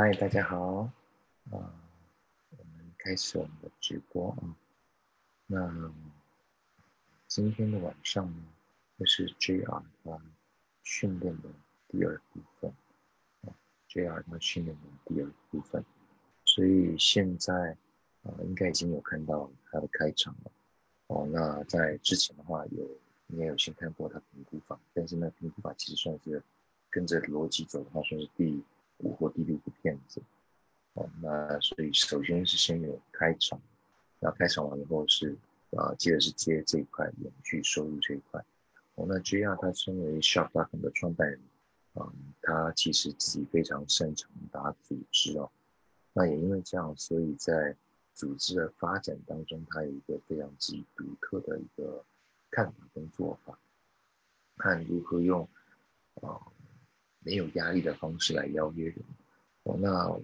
嗨，大家好，啊，我们开始我们的直播啊。那今天的晚上呢，会是 JR 他训练的第二部分啊，JR 他训练的第二部分，所以现在啊，应该已经有看到他的开场了。哦，那在之前的话，有你也有先看过他评估法，但是呢，评估法其实算是跟着逻辑走的话，算是第五或第六个片子。哦，那所以首先是先有开场，那开场完以后是啊，接着是接这一块演剧收入这一块。哦，那 JR 他身为 Shopify 的创办人，啊，他其实自己非常擅长打组织哦。那也因为这样，所以在组织的发展当中，他有一个非常自己独特的一个看法跟做法，看如何用啊没有压力的方式来邀约人。哦，那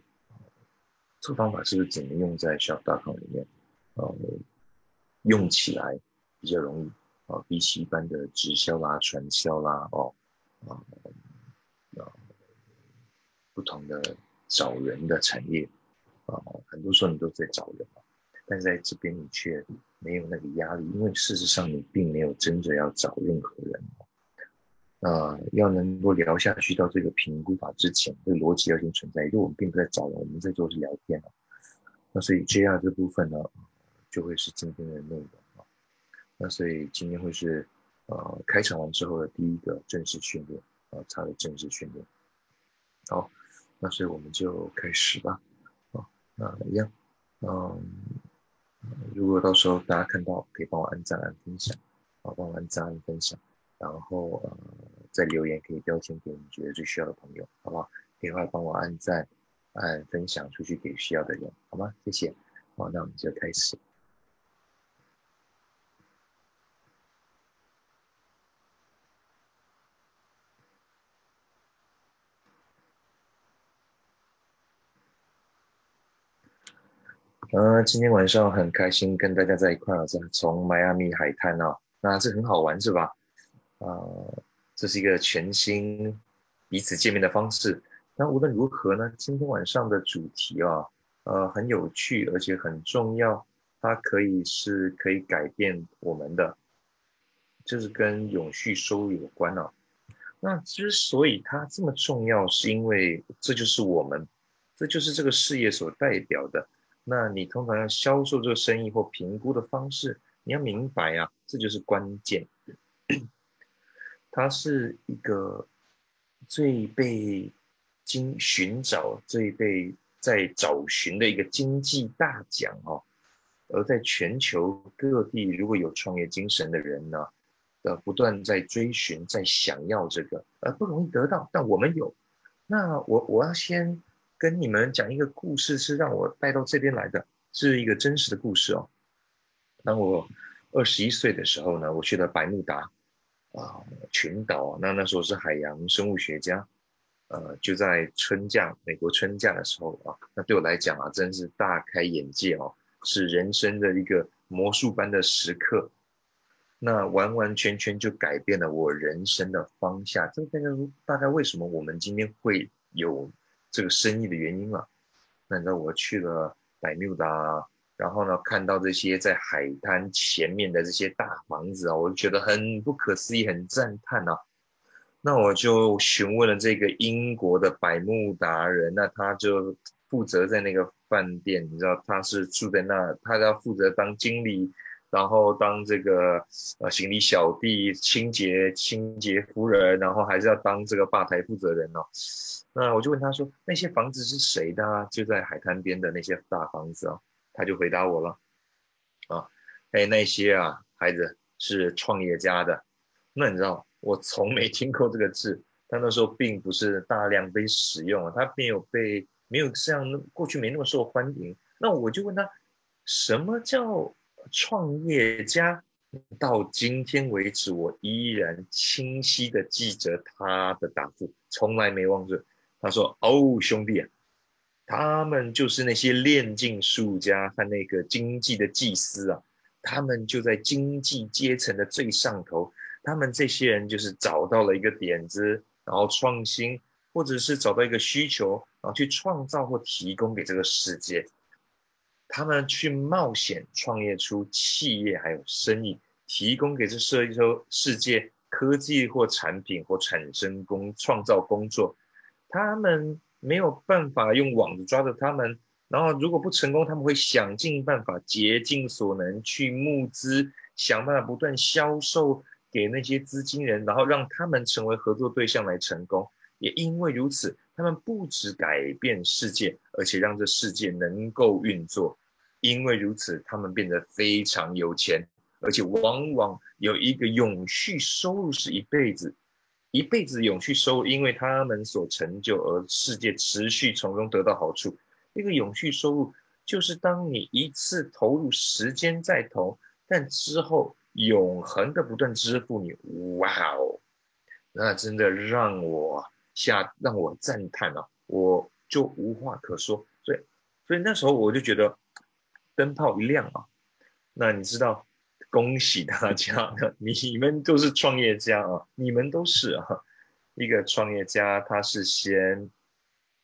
这个方法是不是只能用在 Shop.com 里面？呃，用起来比较容易啊，比起一般的直销啦、传销啦，哦，啊啊不同的找人的产业。啊，很多时候你都在找人，但是在这边你却没有那个压力，因为事实上你并没有真的要找任何人。啊，要能够聊下去到这个评估法之前，这个逻辑要先存在。因为我们并不在找人，我们在做是聊天啊。那所以 JR 这部分呢，就会是今天的内容啊。那所以今天会是呃开场完之后的第一个正式训练啊，他的正式训练。好，那所以我们就开始吧。啊，那一样，嗯，如果到时候大家看到，可以帮我按赞、按分享，啊，帮我按赞、按分享，然后呃，在留言可以标签给你觉得最需要的朋友，好不好？可以的话帮我按赞、按分享出去给需要的人，好吗？谢谢。好，那我们就开始。呃，今天晚上很开心跟大家在一块啊，是从迈阿密海滩哦，那这很好玩是吧？啊，这是一个全新彼此见面的方式。那无论如何呢，今天晚上的主题啊，呃，很有趣而且很重要，它可以是可以改变我们的，就是跟永续收入有关啊。那之所以它这么重要，是因为这就是我们，这就是这个事业所代表的。那你通常要销售这个生意或评估的方式，你要明白啊，这就是关键。它是一个最被经寻找、最被在找寻的一个经济大奖哦。而在全球各地，如果有创业精神的人呢，呃，不断在追寻、在想要这个，呃，不容易得到，但我们有。那我我要先。跟你们讲一个故事，是让我带到这边来的，是一个真实的故事哦。当我二十一岁的时候呢，我去了百慕达啊群岛，那那时候是海洋生物学家，呃，就在春假，美国春假的时候啊，那对我来讲啊，真是大开眼界哦，是人生的一个魔术般的时刻，那完完全全就改变了我人生的方向。这大概大概为什么我们今天会有？这个生意的原因了，那你知道我去了百慕达，然后呢看到这些在海滩前面的这些大房子啊，我就觉得很不可思议，很赞叹啊。那我就询问了这个英国的百慕达人，那他就负责在那个饭店，你知道他是住在那，他要负责当经理，然后当这个呃行李小弟、清洁清洁夫人，然后还是要当这个吧台负责人哦。那我就问他说：“那些房子是谁的？啊就在海滩边的那些大房子啊？”他就回答我了：“啊，哎，那些啊，孩子是创业家的。那你知道，我从没听过这个字，他那时候并不是大量被使用，他没有被没有像过去没那么受欢迎。那我就问他，什么叫创业家？到今天为止，我依然清晰的记着他的答复，从来没忘记。”他说：“哦，兄弟啊，他们就是那些炼金术家和那个经济的祭司啊，他们就在经济阶层的最上头。他们这些人就是找到了一个点子，然后创新，或者是找到一个需求，然后，去创造或提供给这个世界。他们去冒险创业出企业还有生意，提供给这世界世界科技或产品或产生工创造工作。他们没有办法用网子抓着他们，然后如果不成功，他们会想尽办法，竭尽所能去募资，想办法不断销售给那些资金人，然后让他们成为合作对象来成功。也因为如此，他们不止改变世界，而且让这世界能够运作。因为如此，他们变得非常有钱，而且往往有一个永续收入，是一辈子，一辈子永续收入，因为他们所成就而世界持续从中得到好处。一个永续收入，就是当你一次投入时间再投，但之后永恒的不断支付你。哇哦，那真的让我下让我赞叹啊，我就无话可说。所以，所以那时候我就觉得。灯泡一亮啊，那你知道，恭喜大家，你们都是创业家啊，你们都是啊。一个创业家，他是先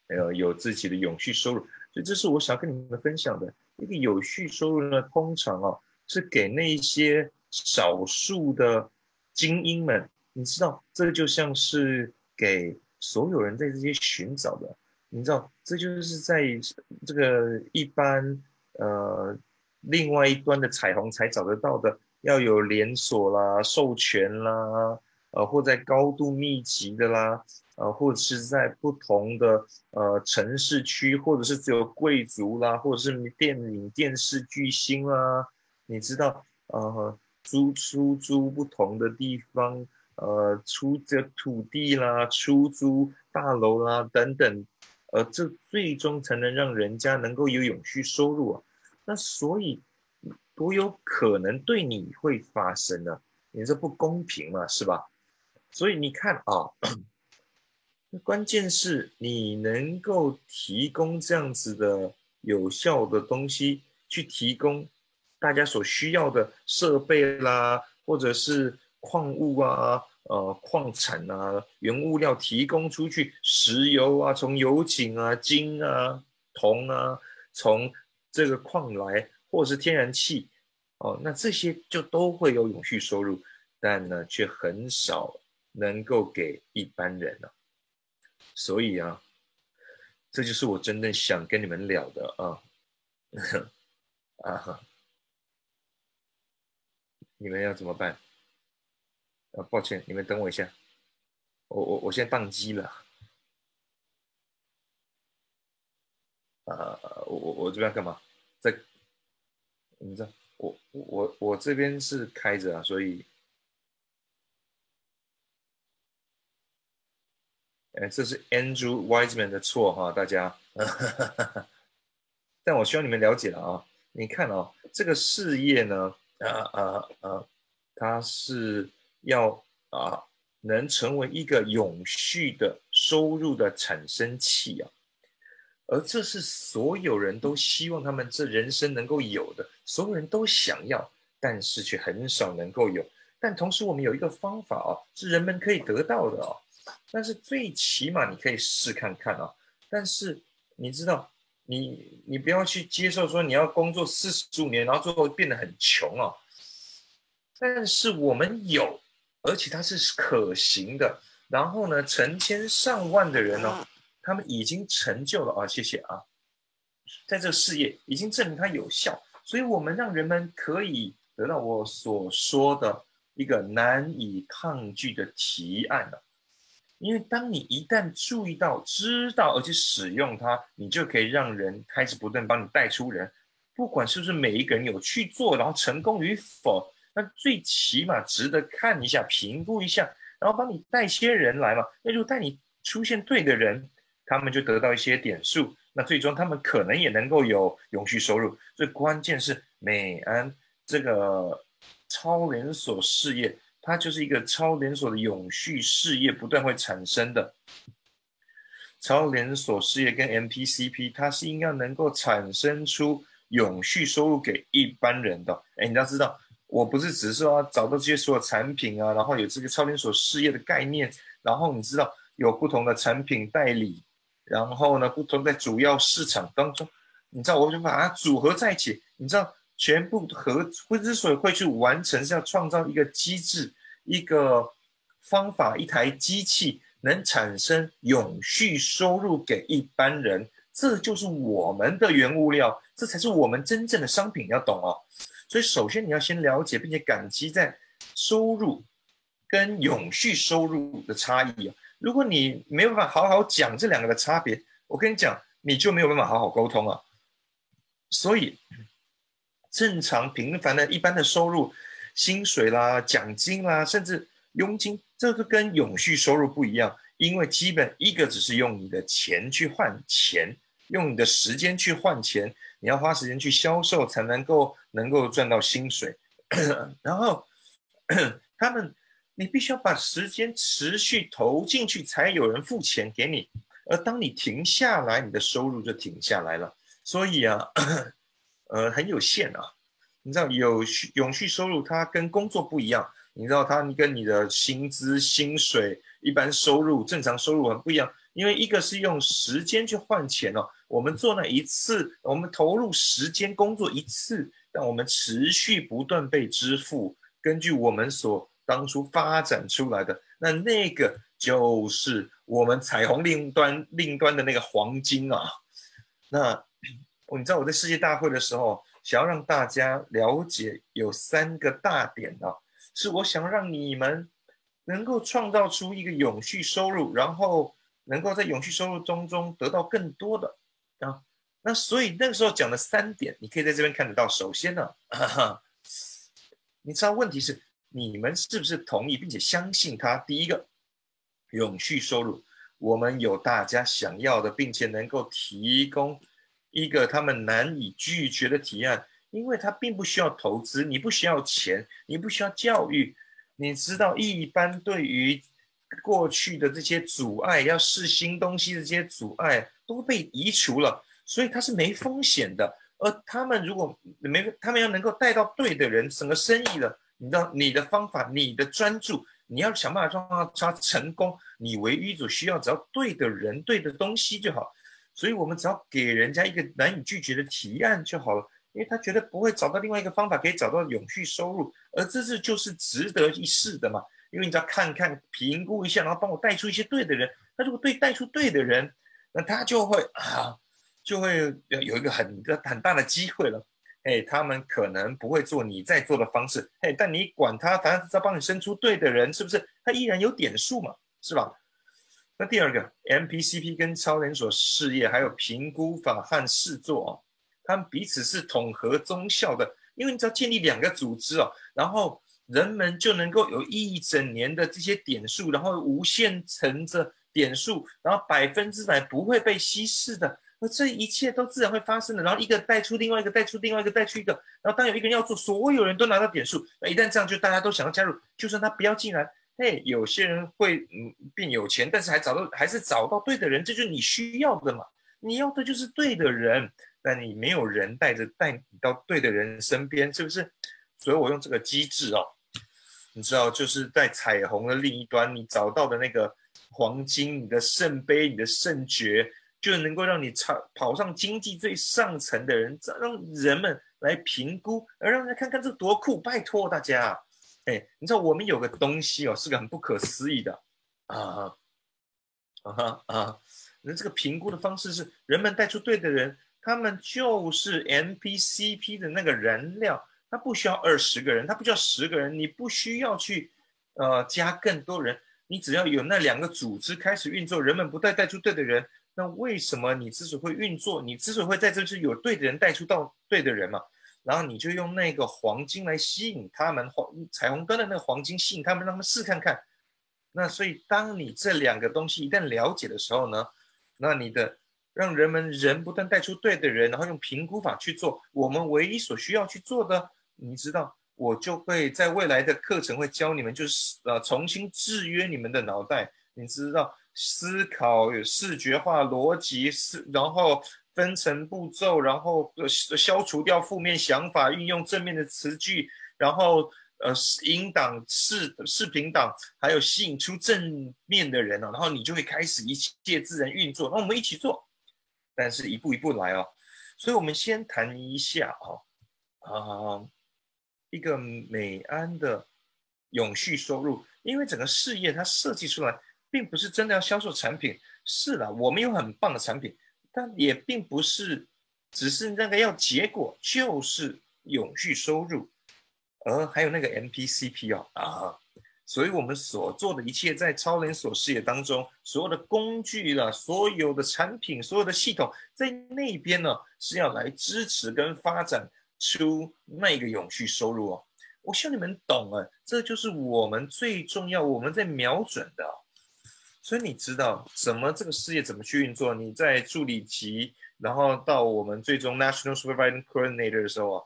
呃有自己的永续收入，所以这是我想跟你们分享的一个有序收入呢。通常啊，是给那些少数的精英们，你知道，这就像是给所有人在这些寻找的，你知道，这就是在这个一般。呃，另外一端的彩虹才找得到的，要有连锁啦、授权啦，呃，或在高度密集的啦，呃，或者是在不同的呃城市区，或者是只有贵族啦，或者是电影电视巨星啦，你知道，呃，租出租不同的地方，呃，出这土地啦、出租大楼啦等等，呃，这最终才能让人家能够有永续收入啊。那所以多有可能对你会发生呢？你这不公平嘛，是吧？所以你看啊，关键是你能够提供这样子的有效的东西，去提供大家所需要的设备啦，或者是矿物啊、呃矿产啊、原物料提供出去，石油啊，从油井啊、金啊、铜啊，从这个矿来，或是天然气，哦，那这些就都会有永续收入，但呢，却很少能够给一般人了。所以啊，这就是我真正想跟你们聊的啊，啊，你们要怎么办？啊，抱歉，你们等我一下，我我我现在宕机了。呃，我我我这边干嘛？在，你知道，我我我这边是开着啊，所以，哎，这是 Andrew Wiseman 的错哈，大家。但我希望你们了解了啊，你看啊，这个事业呢，啊啊啊，它是要啊，能成为一个永续的收入的产生器啊。而这是所有人都希望他们这人生能够有的，所有人都想要，但是却很少能够有。但同时，我们有一个方法啊，是人们可以得到的啊。但是最起码你可以试看看啊。但是你知道，你你不要去接受说你要工作四十五年，然后最后变得很穷啊。但是我们有，而且它是可行的。然后呢，成千上万的人呢。他们已经成就了啊！谢谢啊，在这个事业已经证明它有效，所以我们让人们可以得到我所说的一个难以抗拒的提案了。因为当你一旦注意到、知道而且使用它，你就可以让人开始不断帮你带出人。不管是不是每一个人有去做，然后成功与否，那最起码值得看一下、评估一下，然后帮你带些人来嘛。那就带你出现对的人。他们就得到一些点数，那最终他们可能也能够有永续收入。最关键是美安这个超连锁事业，它就是一个超连锁的永续事业，不断会产生的超连锁事业跟 MPCP，它是应该能够产生出永续收入给一般人的。哎，你要知道，我不是只是说找到这些所有产品啊，然后有这个超连锁事业的概念，然后你知道有不同的产品代理。然后呢，不同在主要市场当中，你知道，我就把它组合在一起，你知道，全部合会之所以会去完成，是要创造一个机制，一个方法，一台机器能产生永续收入给一般人，这就是我们的原物料，这才是我们真正的商品，要懂哦。所以，首先你要先了解并且感激在收入跟永续收入的差异啊。如果你没有办法好好讲这两个的差别，我跟你讲，你就没有办法好好沟通啊。所以，正常平凡的一般的收入，薪水啦、奖金啦，甚至佣金，这个跟永续收入不一样，因为基本一个只是用你的钱去换钱，用你的时间去换钱。你要花时间去销售，才能够能够赚到薪水。然后 他们，你必须要把时间持续投进去，才有人付钱给你。而当你停下来，你的收入就停下来了。所以啊，呃，很有限啊。你知道，有永续收入，它跟工作不一样。你知道，它跟你的薪资、薪水、一般收入、正常收入很不一样。因为一个是用时间去换钱哦，我们做那一次，我们投入时间工作一次，让我们持续不断被支付，根据我们所当初发展出来的，那那个就是我们彩虹另端另端的那个黄金啊。那 你知道我在世界大会的时候，想要让大家了解有三个大点啊，是我想让你们能够创造出一个永续收入，然后。能够在永续收入中中得到更多的啊，那所以那个时候讲的三点，你可以在这边看得到。首先呢，你知道问题是你们是不是同意并且相信他？第一个，永续收入，我们有大家想要的，并且能够提供一个他们难以拒绝的提案，因为他并不需要投资，你不需要钱，你不需要教育，你知道一般对于。过去的这些阻碍，要试新东西的这些阻碍都被移除了，所以它是没风险的。而他们如果没，他们要能够带到对的人，整个生意的，你知道，你的方法，你的专注，你要想办法让它成功。你唯一所需要，只要对的人、对的东西就好。所以我们只要给人家一个难以拒绝的提案就好了，因为他觉得不会找到另外一个方法可以找到永续收入，而这是就是值得一试的嘛。因为你只要看看、评估一下，然后帮我带出一些对的人。那如果对带出对的人，那他就会啊，就会有有一个很个很大的机会了。哎，他们可能不会做你在做的方式，哎，但你管他，反正他帮你生出对的人，是不是？他依然有点数嘛，是吧？那第二个，MPCP 跟超连锁事业还有评估法和试做哦，他们彼此是统合综效的，因为你只要建立两个组织哦，然后。人们就能够有一整年的这些点数，然后无限乘着点数，然后百分之百不会被稀释的，而这一切都自然会发生的。然后一个带出另外一个，带出另外一个，带出一个，然后当有一个人要做，所有人都拿到点数，那一旦这样，就大家都想要加入，就算他不要进来，嘿，有些人会嗯变有钱，但是还找到还是找到对的人，这就是你需要的嘛？你要的就是对的人，但你没有人带着带你到对的人身边，是不是？所以我用这个机制哦。你知道，就是在彩虹的另一端，你找到的那个黄金，你的圣杯，你的圣爵，就能够让你超跑上经济最上层的人，让人们来评估，而让人看看这多酷！拜托大家，哎，你知道我们有个东西哦，是个很不可思议的啊啊啊！那这个评估的方式是，人们带出对的人，他们就是 NPCP 的那个燃料。他不需要二十个人，他不需要十个人，你不需要去，呃，加更多人，你只要有那两个组织开始运作，人们不带带出对的人，那为什么你之所以会运作，你之所以会在这是有对的人带出到对的人嘛？然后你就用那个黄金来吸引他们，黄彩虹灯的那个黄金吸引他们，让他们试看看。那所以当你这两个东西一旦了解的时候呢，那你的让人们人不断带出对的人，然后用评估法去做，我们唯一所需要去做的。你知道，我就会在未来的课程会教你们，就是呃重新制约你们的脑袋。你知道，思考视觉化逻辑，是然后分层步骤，然后呃消除掉负面想法，运用正面的词句，然后呃引导视视频党，还有吸引出正面的人哦，然后你就会开始一切自然运作。那我们一起做，但是一步一步来哦。所以我们先谈一下哦，啊，一个美安的永续收入，因为整个事业它设计出来，并不是真的要销售产品。是了，我们有很棒的产品，但也并不是只是那个要结果就是永续收入。而还有那个 MPCP 哦啊，所以我们所做的一切，在超连锁事业当中，所有的工具了，所有的产品，所有的系统，在那边呢是要来支持跟发展出那个永续收入哦。我希望你们懂啊，这就是我们最重要，我们在瞄准的。所以你知道怎么这个事业怎么去运作？你在助理级，然后到我们最终 National Supervising Coordinator 的时候啊，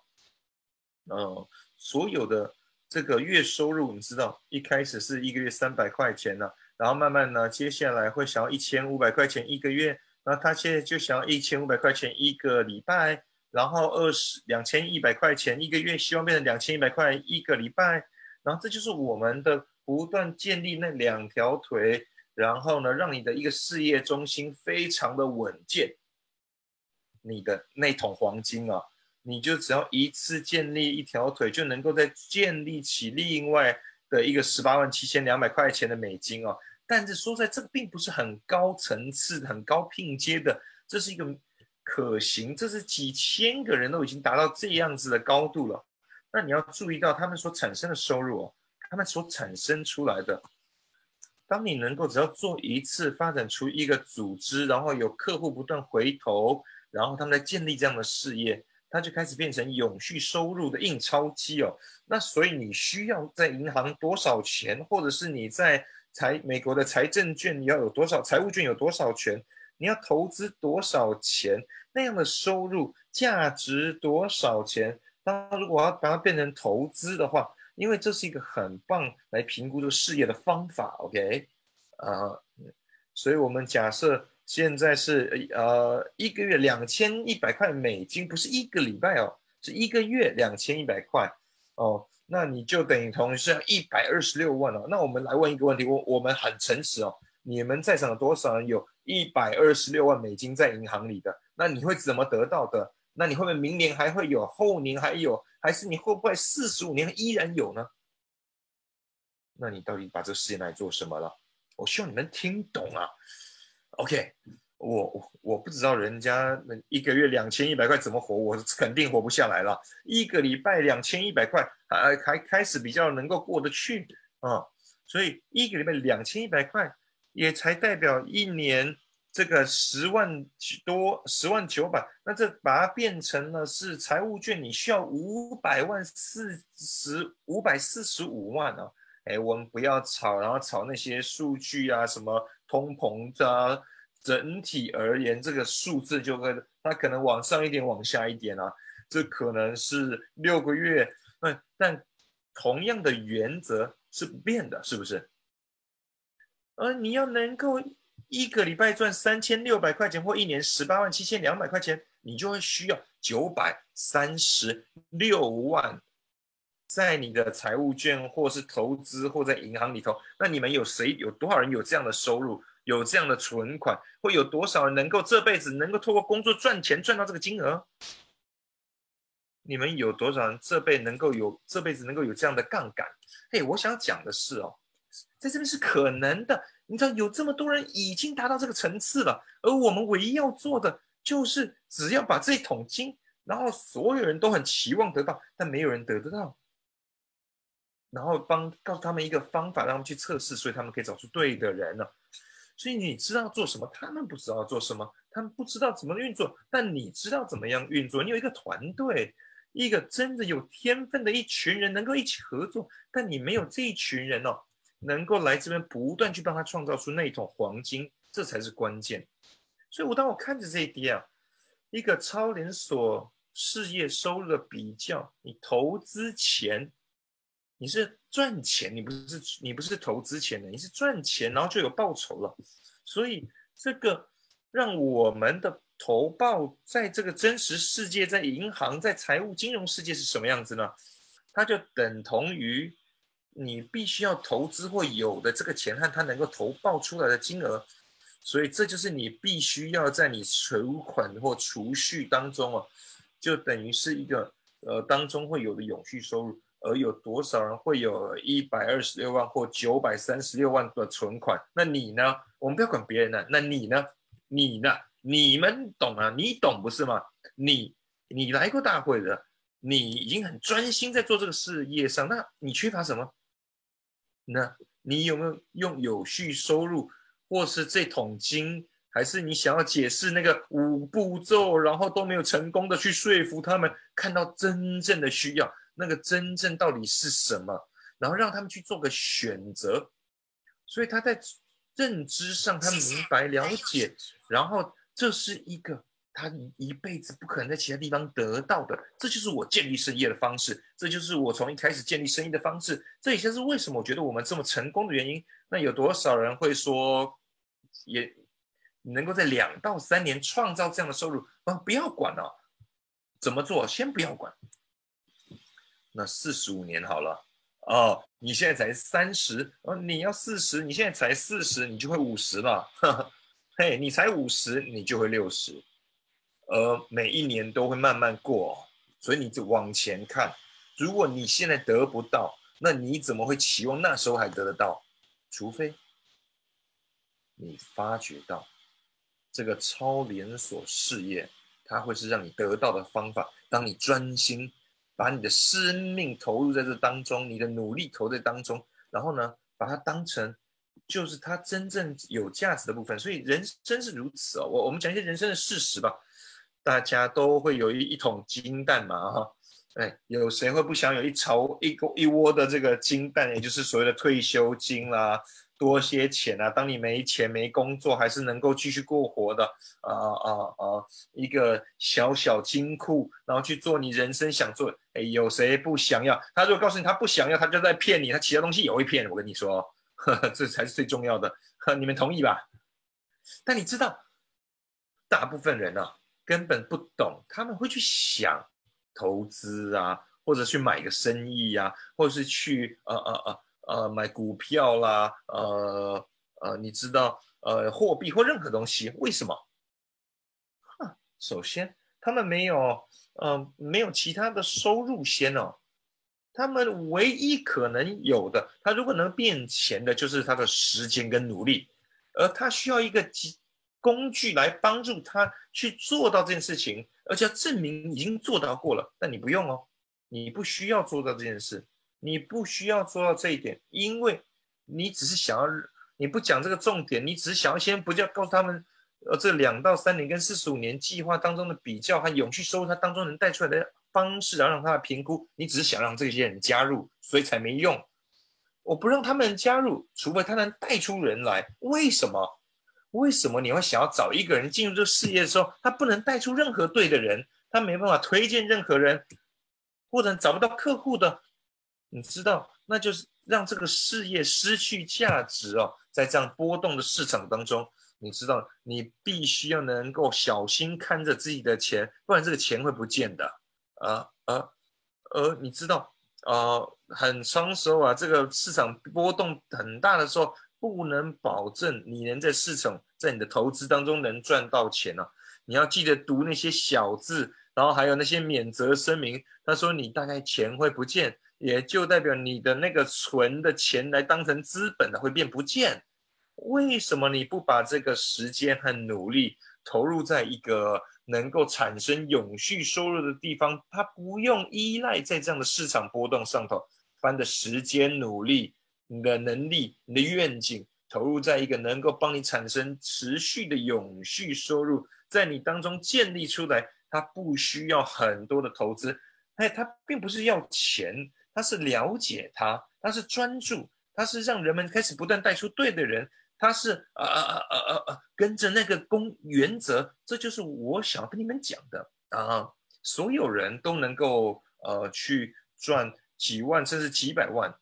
嗯。所有的这个月收入，你知道，一开始是一个月三百块钱呢，然后慢慢呢，接下来会想要一千五百块钱一个月，那他现在就想要一千五百块钱一个礼拜，然后二十两千一百块钱一个月，希望变成两千一百块一个礼拜，然后这就是我们的不断建立那两条腿，然后呢，让你的一个事业中心非常的稳健，你的那桶黄金啊。你就只要一次建立一条腿，就能够再建立起另外的一个十八万七千两百块钱的美金哦。但是说在这个并不是很高层次、很高拼接的，这是一个可行，这是几千个人都已经达到这样子的高度了。那你要注意到他们所产生的收入哦，他们所产生出来的，当你能够只要做一次，发展出一个组织，然后有客户不断回头，然后他们在建立这样的事业。它就开始变成永续收入的印钞机哦，那所以你需要在银行多少钱，或者是你在财美国的财政券你要有多少财务券有多少钱，你要投资多少钱，那样的收入价值多少钱？当如果要把它变成投资的话，因为这是一个很棒来评估这个事业的方法，OK，啊，所以我们假设。现在是呃一个月两千一百块美金，不是一个礼拜哦，是一个月两千一百块哦，那你就等于同是一百二十六万哦。那我们来问一个问题，我我们很诚实哦，你们在场有多少人有一百二十六万美金在银行里的？那你会怎么得到的？那你会不会明年还会有，后年还有，还是你会不会四十五年依然有呢？那你到底把这个事业来做什么了？我希望你能听懂啊。OK，我我我不知道人家那一个月两千一百块怎么活，我肯定活不下来了。一个礼拜两千一百块，还还开始比较能够过得去啊。所以一个礼拜两千一百块，也才代表一年这个十万多十万九百。那这把它变成了是财务券，你需要五百万四十五百四十五万啊。哎，我们不要炒，然后炒那些数据啊什么。通膨的整体而言，这个数字就会它可能往上一点，往下一点啊。这可能是六个月，那但同样的原则是不变的，是不是？而你要能够一个礼拜赚三千六百块钱，或一年十八万七千两百块钱，你就会需要九百三十六万，在你的财务券或是投资或在银行里头。那你们有谁有多少人有这样的收入？有这样的存款，会有多少人能够这辈子能够透过工作赚钱赚到这个金额？你们有多少人这辈能够有这辈子能够有这样的杠杆？嘿，我想讲的是哦，在这边是可能的。你知道有这么多人已经达到这个层次了，而我们唯一要做的就是只要把这一桶金，然后所有人都很期望得到，但没有人得得到，然后帮告诉他们一个方法，让他们去测试，所以他们可以找出对的人了。所以你知道做什么，他们不知道做什么，他们不知道怎么运作，但你知道怎么样运作。你有一个团队，一个真的有天分的一群人，能够一起合作。但你没有这一群人哦，能够来这边不断去帮他创造出那一桶黄金，这才是关键。所以我当我看着这一点啊，一个超连锁事业收入的比较，你投资钱。你是赚钱，你不是你不是投资钱的，你是赚钱，然后就有报酬了。所以这个让我们的投报在这个真实世界，在银行、在财务金融世界是什么样子呢？它就等同于你必须要投资或有的这个钱和他能够投报出来的金额，所以这就是你必须要在你存款或储蓄当中哦，就等于是一个呃当中会有的永续收入。而有多少人会有一百二十六万或九百三十六万的存款？那你呢？我们不要管别人了，那你呢？你呢？你们懂啊？你懂不是吗？你你来过大会的，你已经很专心在做这个事业上，那你缺乏什么？那你有没有用有序收入，或是这桶金，还是你想要解释那个五步骤，然后都没有成功的去说服他们看到真正的需要？那个真正到底是什么？然后让他们去做个选择，所以他在认知上他明白了解，然后这是一个他一辈子不可能在其他地方得到的。这就是我建立生意的方式，这就是我从一开始建立生意的方式。这也就是为什么我觉得我们这么成功的原因。那有多少人会说，也能够在两到三年创造这样的收入？啊，不要管了，怎么做？先不要管。那四十五年好了哦，你现在才三十，哦，你要四十，你现在才四十，你就会五十了。嘿，你才五十，你就会六十，而每一年都会慢慢过，所以你就往前看。如果你现在得不到，那你怎么会期望那时候还得得到？除非你发觉到这个超连锁事业，它会是让你得到的方法。当你专心。把你的生命投入在这当中，你的努力投在当中，然后呢，把它当成就是它真正有价值的部分。所以人生是如此哦。我我们讲一些人生的事实吧。大家都会有一一桶金蛋嘛，哈，哎，有谁会不想有一巢一个一窝的这个金蛋，也就是所谓的退休金啦？多些钱啊！当你没钱没工作，还是能够继续过活的啊啊啊！一个小小金库，然后去做你人生想做。哎，有谁不想要？他如果告诉你他不想要，他就在骗你。他其他东西也会骗。我跟你说，呵 呵这才是最重要的。你们同意吧？但你知道，大部分人呢根本不懂，他们会去想投资啊，或者去买个生意呀，或者是去呃呃呃。呃，买股票啦，呃呃，你知道，呃，货币或任何东西，为什么？哼，首先，他们没有，呃，没有其他的收入先哦。他们唯一可能有的，他如果能变钱的，就是他的时间跟努力，而他需要一个机工具来帮助他去做到这件事情，而且要证明已经做到过了。但你不用哦，你不需要做到这件事。你不需要做到这一点，因为你只是想要，你不讲这个重点，你只是想要先不叫告诉他们，呃，这两到三年跟四十五年计划当中的比较和永续收入它当中能带出来的方式，然后让他的评估。你只是想让这些人加入，所以才没用。我不让他们加入，除非他能带出人来。为什么？为什么你会想要找一个人进入这个事业的时候，他不能带出任何对的人，他没办法推荐任何人，或者找不到客户的？你知道，那就是让这个事业失去价值哦。在这样波动的市场当中，你知道，你必须要能够小心看着自己的钱，不然这个钱会不见的。啊啊，而你知道，啊，很长时候啊，这个市场波动很大的时候，不能保证你能在市场在你的投资当中能赚到钱哦。你要记得读那些小字，然后还有那些免责声明，他说你大概钱会不见。也就代表你的那个存的钱来当成资本的会变不见，为什么你不把这个时间和努力投入在一个能够产生永续收入的地方？它不用依赖在这样的市场波动上头，把你的时间、努力、你的能力、你的愿景投入在一个能够帮你产生持续的永续收入，在你当中建立出来，它不需要很多的投资，哎，它并不是要钱。他是了解他，他是专注，他是让人们开始不断带出对的人，他是呃呃呃呃呃跟着那个公原则，这就是我想跟你们讲的啊！所有人都能够呃去赚几万甚至几百万，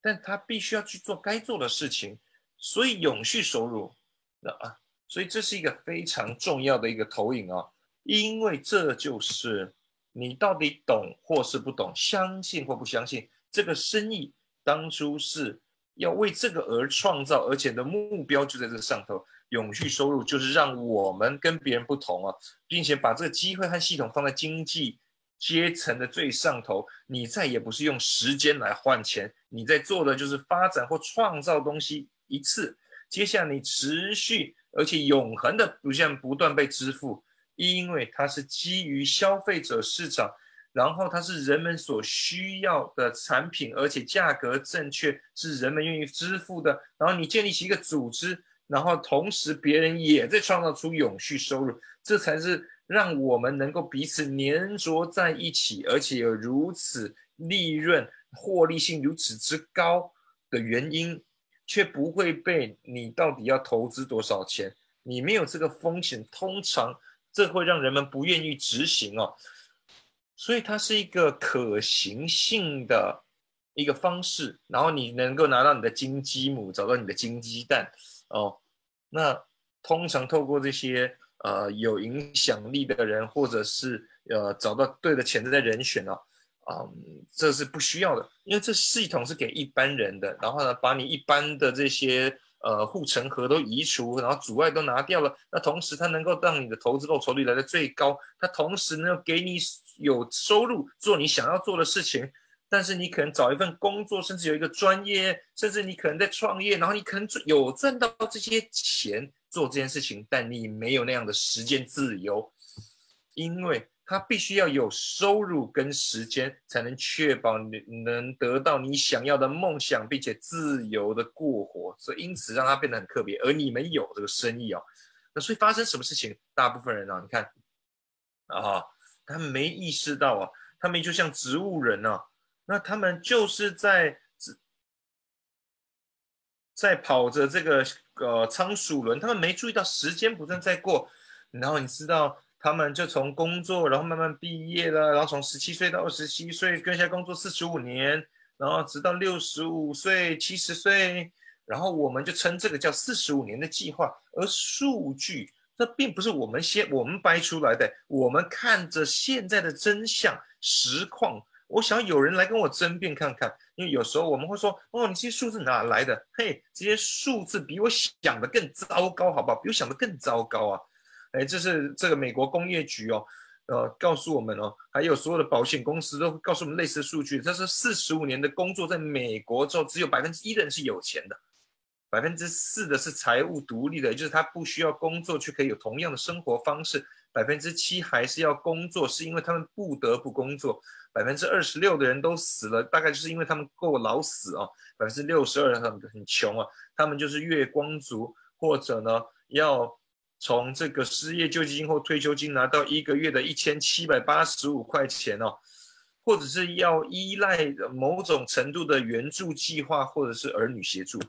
但他必须要去做该做的事情，所以永续收入，那啊，所以这是一个非常重要的一个投影啊，因为这就是。你到底懂或是不懂，相信或不相信，这个生意当初是要为这个而创造，而且的目标就在这上头。永续收入就是让我们跟别人不同啊，并且把这个机会和系统放在经济阶层的最上头。你再也不是用时间来换钱，你在做的就是发展或创造东西一次。接下来你持续而且永恒的不像不断被支付，因为它是基于消费者市场，然后它是人们所需要的产品，而且价格正确，是人们愿意支付的。然后你建立起一个组织。然后同时，别人也在创造出永续收入，这才是让我们能够彼此粘着在一起，而且有如此利润获利性如此之高的原因，却不会被你到底要投资多少钱，你没有这个风险，通常这会让人们不愿意执行哦。所以它是一个可行性的一个方式，然后你能够拿到你的金鸡母，找到你的金鸡蛋。哦，那通常透过这些呃有影响力的人，或者是呃找到对的潜在的人选呢，啊，这是不需要的，因为这系统是给一般人的。然后呢，把你一般的这些呃护城河都移除，然后阻碍都拿掉了。那同时，它能够让你的投资报酬率来的最高。它同时呢，给你有收入做你想要做的事情。但是你可能找一份工作，甚至有一个专业，甚至你可能在创业，然后你可能有赚到这些钱做这件事情，但你没有那样的时间自由，因为他必须要有收入跟时间，才能确保你能得到你想要的梦想，并且自由的过活。所以因此让他变得很特别。而你们有这个生意哦，那所以发生什么事情？大部分人啊，你看啊，他们没意识到啊，他们就像植物人啊。那他们就是在在跑着这个呃仓鼠轮，他们没注意到时间不断在过，然后你知道，他们就从工作，然后慢慢毕业了，然后从十七岁到二十七岁，跟下工作四十五年，然后直到六十五岁、七十岁，然后我们就称这个叫四十五年的计划。而数据，这并不是我们先我们掰出来的，我们看着现在的真相实况。我想有人来跟我争辩看看，因为有时候我们会说，哦，你这些数字哪来的？嘿，这些数字比我想的更糟糕，好不好？比我想的更糟糕啊！哎，这是这个美国工业局哦，呃，告诉我们哦，还有所有的保险公司都告诉我们类似数据。这是四十五年的工作，在美国之后，只有百分之一的人是有钱的，百分之四的是财务独立的，就是他不需要工作，却可以有同样的生活方式。百分之七还是要工作，是因为他们不得不工作。百分之二十六的人都死了，大概就是因为他们够老死啊。百分之六十二很很穷啊，他们就是月光族，或者呢要从这个失业救济金或退休金拿到一个月的一千七百八十五块钱哦，或者是要依赖某种程度的援助计划，或者是儿女协助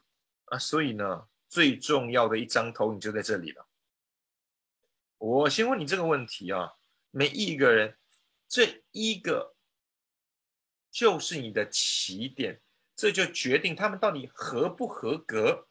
啊。所以呢，最重要的一张投影就在这里了。我先问你这个问题啊，每一个人这一个就是你的起点，这就决定他们到底合不合格。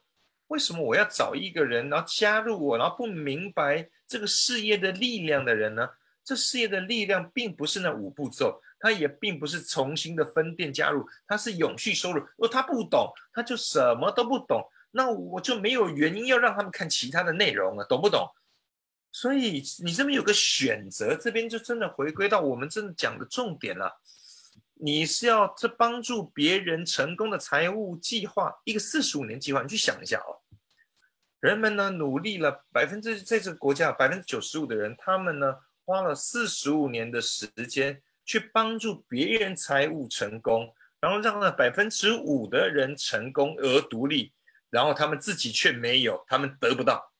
为什么我要找一个人，然后加入我，然后不明白这个事业的力量的人呢？这事业的力量并不是那五步骤，他也并不是重新的分店加入，他是永续收入。如果他不懂，他就什么都不懂，那我就没有原因要让他们看其他的内容了，懂不懂？所以你这边有个选择，这边就真的回归到我们真的讲的重点了。你是要这帮助别人成功的财务计划，一个四十五年计划，你去想一下哦。人们呢努力了百分之，在这个国家百分之九十五的人，他们呢花了四十五年的时间去帮助别人财务成功，然后让那百分之五的人成功而独立，然后他们自己却没有，他们得不到。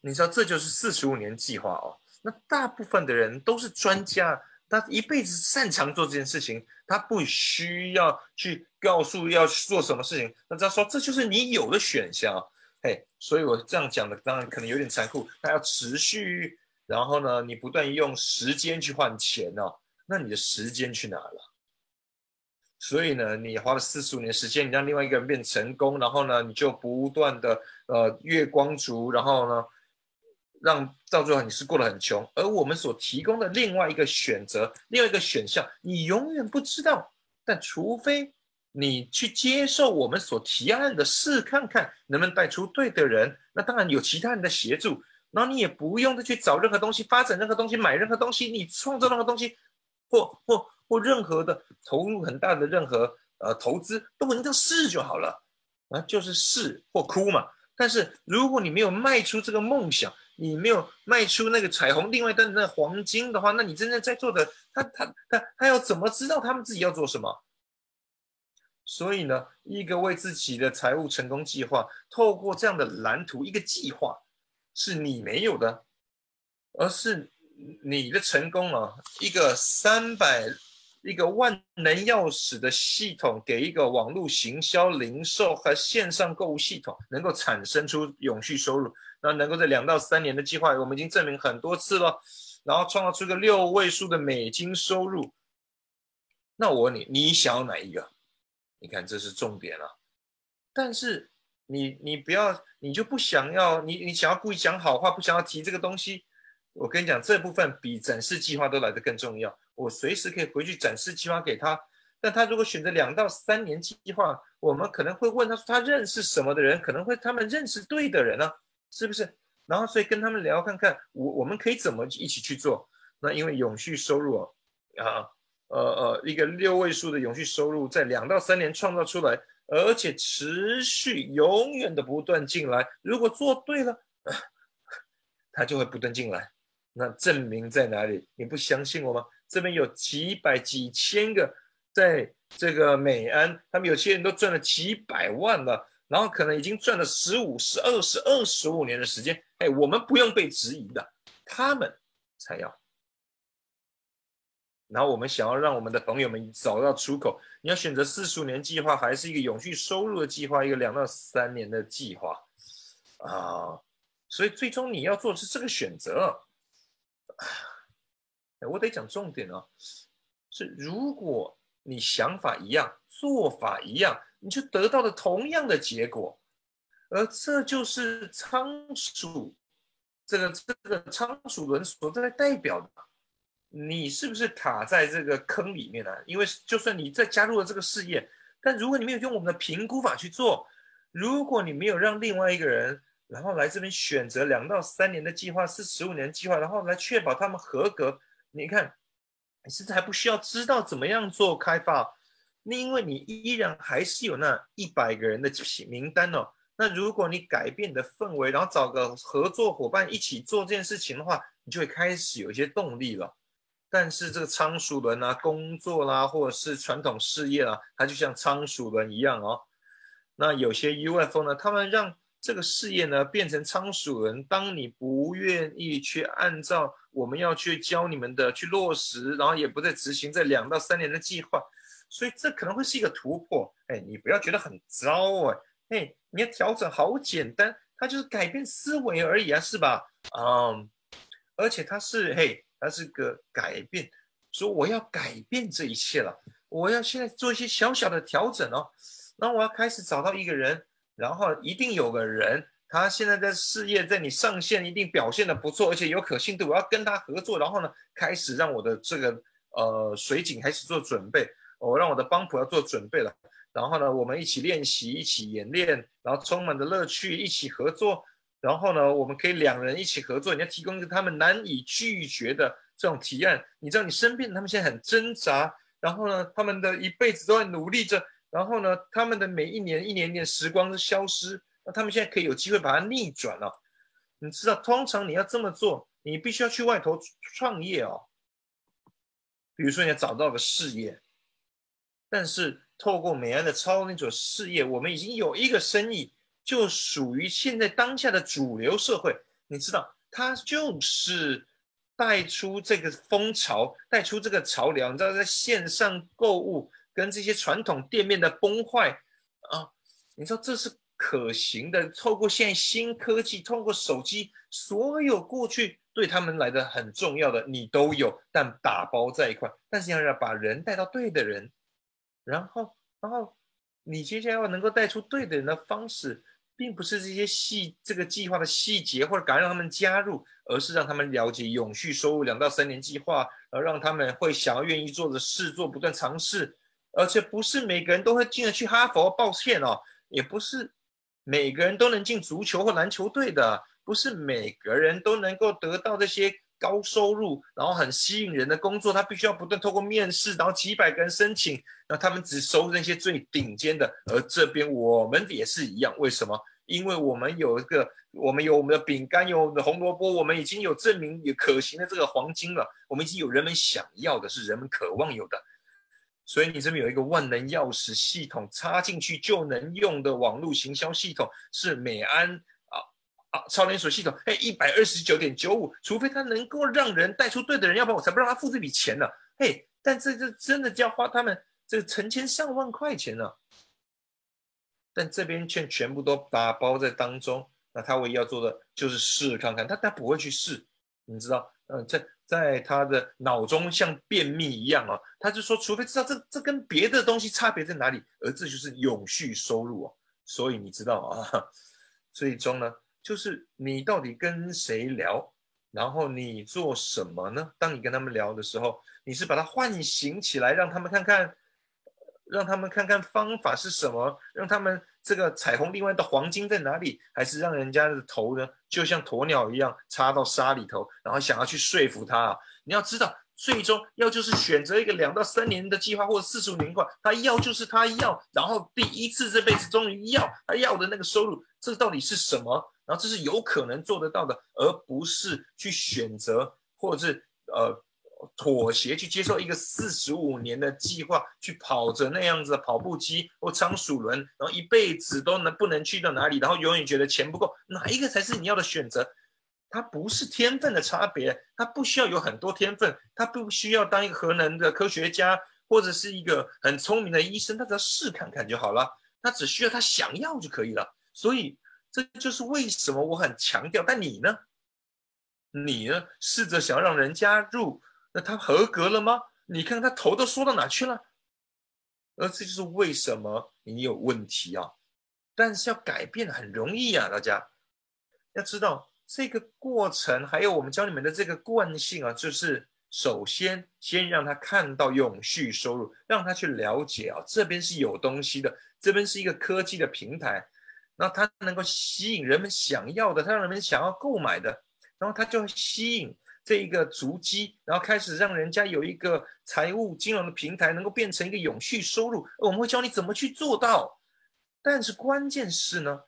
你知道这就是四十五年计划哦。那大部分的人都是专家，他一辈子擅长做这件事情，他不需要去告诉要做什么事情。那他说这就是你有的选项，嘿，所以我这样讲的当然可能有点残酷。他要持续，然后呢，你不断用时间去换钱哦，那你的时间去哪了？所以呢，你花了四十五年时间，你让另外一个人变成功，然后呢，你就不断的呃月光族，然后呢。让到最后你是过得很穷，而我们所提供的另外一个选择，另外一个选项，你永远不知道。但除非你去接受我们所提案的试看看，能不能带出对的人，那当然有其他人的协助，然后你也不用再去找任何东西，发展任何东西，买任何东西，你创造任何东西，或或或任何的投入很大的任何呃投资，都你就试就好了啊，就是试或哭嘛。但是如果你没有迈出这个梦想，你没有迈出那个彩虹另外端的那黄金的话，那你真正在做的，他他他他要怎么知道他们自己要做什么？所以呢，一个为自己的财务成功计划，透过这样的蓝图，一个计划是你没有的，而是你的成功啊，一个三百。一个万能钥匙的系统，给一个网络行销、零售和线上购物系统，能够产生出永续收入。那能够在两到三年的计划，我们已经证明很多次了。然后创造出个六位数的美金收入。那我问你，你想要哪一个？你看，这是重点了。但是你你不要，你就不想要，你你想要故意讲好话，不想要提这个东西。我跟你讲，这部分比展示计划都来得更重要。我随时可以回去展示计划给他，但他如果选择两到三年计划，我们可能会问他说他认识什么的人，可能会他们认识对的人呢，是不是？然后所以跟他们聊看看，我我们可以怎么一起去做？那因为永续收入啊，呃呃，一个六位数的永续收入在两到三年创造出来，而且持续永远的不断进来。如果做对了，他就会不断进来。那证明在哪里？你不相信我吗？这边有几百几千个，在这个美安，他们有些人都赚了几百万了，然后可能已经赚了十五、十二、十二十五年的时间。哎，我们不用被质疑的，他们才要。然后我们想要让我们的朋友们找到出口，你要选择四十五年计划，还是一个永续收入的计划，一个两到三年的计划啊？所以最终你要做的是这个选择。我得讲重点哦，是如果你想法一样，做法一样，你就得到了同样的结果，而这就是仓鼠这个这个仓鼠轮所在代表的。你是不是卡在这个坑里面呢？因为就算你再加入了这个事业，但如果你没有用我们的评估法去做，如果你没有让另外一个人。然后来这边选择两到三年的计划，是十五年计划，然后来确保他们合格。你看，你甚至还不需要知道怎么样做开发，那因为你依然还是有那一百个人的名单哦。那如果你改变你的氛围，然后找个合作伙伴一起做这件事情的话，你就会开始有一些动力了。但是这个仓鼠轮啊，工作啦，或者是传统事业啊，它就像仓鼠轮一样哦。那有些 UFO 呢，他们让这个事业呢，变成仓鼠人。当你不愿意去按照我们要去教你们的去落实，然后也不再执行这两到三年的计划，所以这可能会是一个突破。哎，你不要觉得很糟哎，哎，你要调整，好简单，它就是改变思维而已啊，是吧？嗯，而且它是嘿，它是个改变，说我要改变这一切了，我要现在做一些小小的调整哦，那我要开始找到一个人。然后一定有个人，他现在在事业，在你上线一定表现的不错，而且有可信度。我要跟他合作，然后呢，开始让我的这个呃水井开始做准备，我让我的帮谱要做准备了。然后呢，我们一起练习，一起演练，然后充满的乐趣，一起合作。然后呢，我们可以两人一起合作，你要提供一个他们难以拒绝的这种提案。你知道，你身边他们现在很挣扎，然后呢，他们的一辈子都在努力着。然后呢，他们的每一年一年年时光都消失，那他们现在可以有机会把它逆转了。你知道，通常你要这么做，你必须要去外头创业哦。比如说，你要找到个事业，但是透过美安的超那种事业，我们已经有一个生意，就属于现在当下的主流社会。你知道，它就是带出这个风潮，带出这个潮流。你知道，在线上购物。跟这些传统店面的崩坏啊，你说这是可行的？透过现在新科技，通过手机，所有过去对他们来的很重要的，你都有，但打包在一块。但是要要把人带到对的人，然后，然后你接下来要能够带出对的人的方式，并不是这些细这个计划的细节或者敢让他们加入，而是让他们了解永续收入两到三年计划，而让他们会想要愿意做的事做，不断尝试，而且不是每个人都会进得去哈佛。抱歉哦，也不是每个人都能进足球或篮球队的，不是每个人都能够得到这些。高收入，然后很吸引人的工作，他必须要不断透过面试，然后几百个人申请，那他们只收那些最顶尖的。而这边我们也是一样，为什么？因为我们有一个，我们有我们的饼干，有我们的红萝卜，我们已经有证明有可行的这个黄金了，我们已经有人们想要的，是人们渴望有的。所以你这边有一个万能钥匙系统，插进去就能用的网络行销系统，是美安。啊啊，超连锁系统，嘿，一百二十九点九五，除非他能够让人带出对的人，要不然我才不让他付这笔钱呢。嘿，但这这真的就要花他们这成千上万块钱呢。但这边却全部都打包在当中，那他唯一要做的就是试看看，他他不会去试，你知道，嗯，在在他的脑中像便秘一样啊，他就说，除非知道这这跟别的东西差别在哪里，而这就是永续收入哦。所以你知道啊，最终呢？就是你到底跟谁聊，然后你做什么呢？当你跟他们聊的时候，你是把它唤醒起来，让他们看看，让他们看看方法是什么，让他们这个彩虹另外的黄金在哪里，还是让人家的头呢，就像鸵鸟一样插到沙里头，然后想要去说服他？你要知道。最终要就是选择一个两到三年的计划，或者四十五年计划，他要就是他要，然后第一次这辈子终于要他要的那个收入，这到底是什么？然后这是有可能做得到的，而不是去选择或者是呃妥协去接受一个四十五年的计划，去跑着那样子的跑步机或仓鼠轮，然后一辈子都能不能去到哪里，然后永远觉得钱不够，哪一个才是你要的选择？它不是天分的差别，他不需要有很多天分，他不需要当一个核能的科学家或者是一个很聪明的医生，他只要试看看就好了，他只需要他想要就可以了。所以这就是为什么我很强调。但你呢？你呢？试着想让人加入，那他合格了吗？你看他头都缩到哪去了？而这就是为什么你有问题啊！但是要改变很容易啊，大家要知道。这个过程，还有我们教你们的这个惯性啊，就是首先先让他看到永续收入，让他去了解啊，这边是有东西的，这边是一个科技的平台，然后它能够吸引人们想要的，它让人们想要购买的，然后它就吸引这一个足迹，然后开始让人家有一个财务金融的平台，能够变成一个永续收入。我们会教你怎么去做到，但是关键是呢。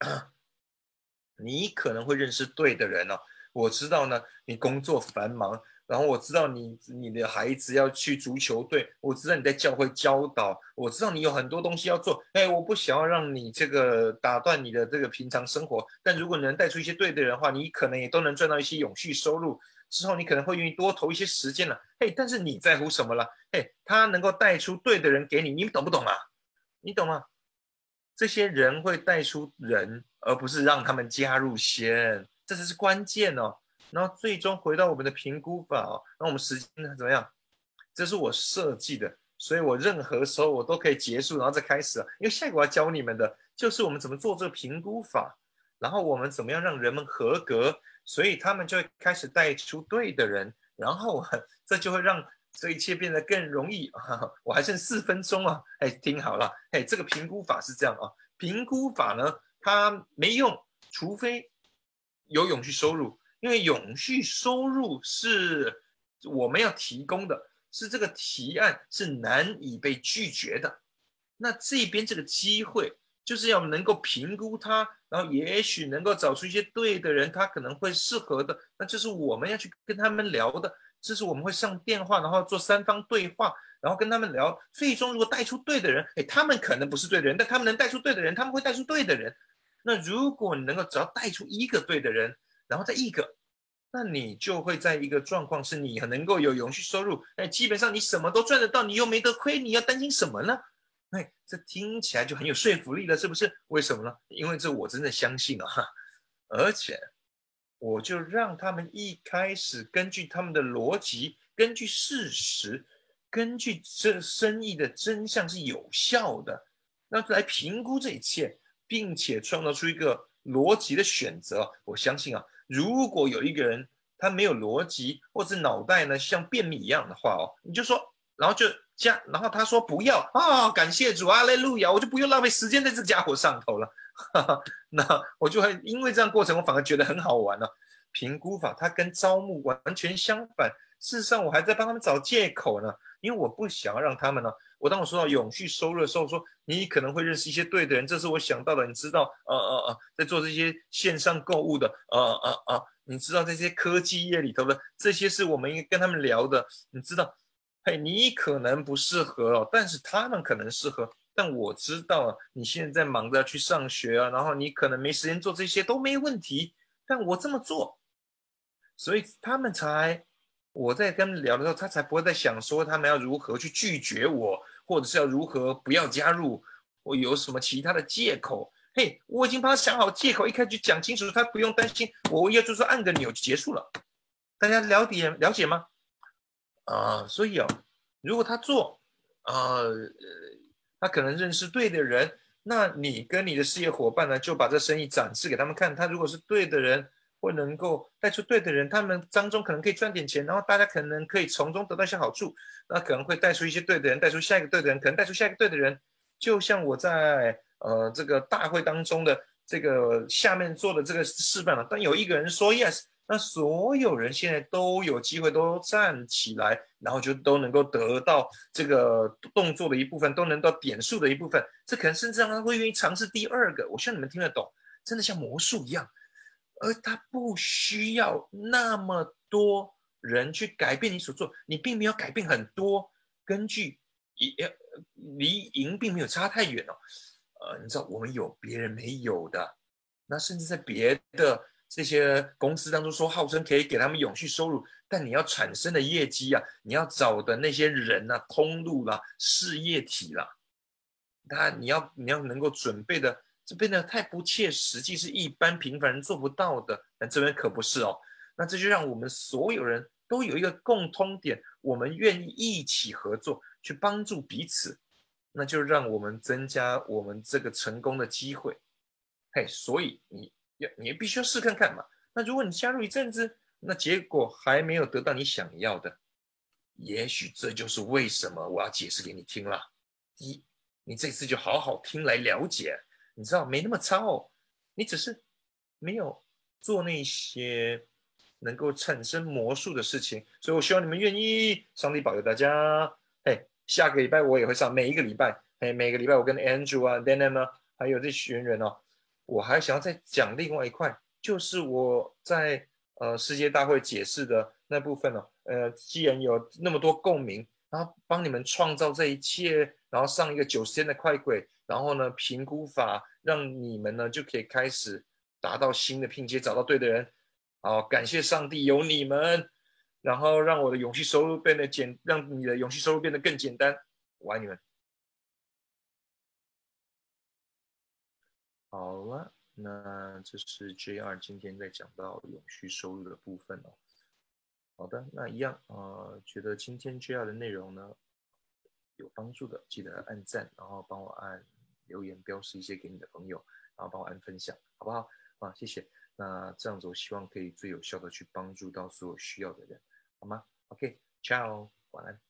你可能会认识对的人哦。我知道呢，你工作繁忙，然后我知道你你的孩子要去足球队，我知道你在教会教导，我知道你有很多东西要做。哎，我不想要让你这个打断你的这个平常生活。但如果你能带出一些对的人的话，你可能也都能赚到一些永续收入。之后你可能会愿意多投一些时间了。嘿，但是你在乎什么了？嘿，他能够带出对的人给你，你懂不懂啊？你懂吗？这些人会带出人。而不是让他们加入先，这才是关键哦。然后最终回到我们的评估法哦，那我们时间怎么样？这是我设计的，所以我任何时候我都可以结束，然后再开始。因为下一个我要教你们的就是我们怎么做这个评估法，然后我们怎么样让人们合格，所以他们就会开始带出对的人，然后这就会让这一切变得更容易。我还剩四分钟啊，哎，听好了，哎，这个评估法是这样啊，评估法呢？它没用，除非有永续收入，因为永续收入是我们要提供的，是这个提案是难以被拒绝的。那这边这个机会就是要能够评估他，然后也许能够找出一些对的人，他可能会适合的，那就是我们要去跟他们聊的。这是我们会上电话，然后做三方对话，然后跟他们聊。最终如果带出对的人，哎，他们可能不是对的人，但他们能带出对的人，他们会带出对的人。那如果你能够只要带出一个对的人，然后再一个，那你就会在一个状况是你很能够有永续收入。哎，基本上你什么都赚得到，你又没得亏，你要担心什么呢？哎，这听起来就很有说服力了，是不是？为什么呢？因为这我真的相信啊，而且我就让他们一开始根据他们的逻辑，根据事实，根据这生意的真相是有效的，那来评估这一切。并且创造出一个逻辑的选择。我相信啊，如果有一个人他没有逻辑，或者脑袋呢像便秘一样的话哦，你就说，然后就加，然后他说不要啊，感谢主啊，来路亚，我就不用浪费时间在这家伙上头了。那我就会因为这样过程，我反而觉得很好玩了。评估法它跟招募完全相反，事实上我还在帮他们找借口呢，因为我不想要让他们呢。我当我说到永续收入的时候，说你可能会认识一些对的人，这是我想到的。你知道，呃呃呃，在做这些线上购物的，呃呃呃，你知道这些科技业里头的这些是我们应该跟他们聊的。你知道，嘿，你可能不适合哦，但是他们可能适合。但我知道你现在忙着去上学啊，然后你可能没时间做这些都没问题。但我这么做，所以他们才。我在跟聊的时候，他才不会再想说他们要如何去拒绝我，或者是要如何不要加入，我有什么其他的借口？嘿，我已经帮他想好借口，一开始就讲清楚，他不用担心。我要就是按个钮就结束了。大家了解了解吗？啊，所以哦，如果他做，呃，他可能认识对的人，那你跟你的事业伙伴呢，就把这生意展示给他们看。他如果是对的人。会能够带出对的人，他们当中可能可以赚点钱，然后大家可能可以从中得到一些好处。那可能会带出一些对的人，带出下一个对的人，可能带出下一个对的人。就像我在呃这个大会当中的这个下面做的这个示范了。当有一个人说 yes，那所有人现在都有机会都站起来，然后就都能够得到这个动作的一部分，都能到点数的一部分。这可能甚至让他会愿意尝试第二个。我希望你们听得懂，真的像魔术一样。而他不需要那么多人去改变你所做，你并没有改变很多，根据赢离赢并没有差太远哦。呃，你知道我们有别人没有的，那甚至在别的这些公司当中说号称可以给他们永续收入，但你要产生的业绩啊，你要找的那些人呐、通路啦、事业体啦，他你要你要能够准备的。这边呢太不切实际，是一般平凡人做不到的。但这边可不是哦。那这就让我们所有人都有一个共通点，我们愿意一起合作，去帮助彼此，那就让我们增加我们这个成功的机会。嘿，所以你要你必须要试看看嘛。那如果你加入一阵子，那结果还没有得到你想要的，也许这就是为什么我要解释给你听了。一，你这次就好好听来了解。你知道没那么差哦，你只是没有做那些能够产生魔术的事情，所以我希望你们愿意。上帝保佑大家。哎，下个礼拜我也会上，每一个礼拜，哎，每个礼拜我跟 Andrew 啊、Dan 啊，还有这群人哦，我还想要再讲另外一块，就是我在呃世界大会解释的那部分哦。呃，既然有那么多共鸣，然后帮你们创造这一切，然后上一个九十天的快轨。然后呢，评估法让你们呢就可以开始达到新的拼接，找到对的人。好，感谢上帝有你们，然后让我的勇气收入变得简，让你的勇气收入变得更简单。我爱你们。好了，那这是 J R 今天在讲到永续收入的部分哦。好的，那一样啊，觉得今天 J R 的内容呢有帮助的，记得按赞，然后帮我按。留言标示一些给你的朋友，然后帮我按分享，好不好？啊，谢谢。那这样子，我希望可以最有效的去帮助到所有需要的人，好吗？OK，Ciao，晚安。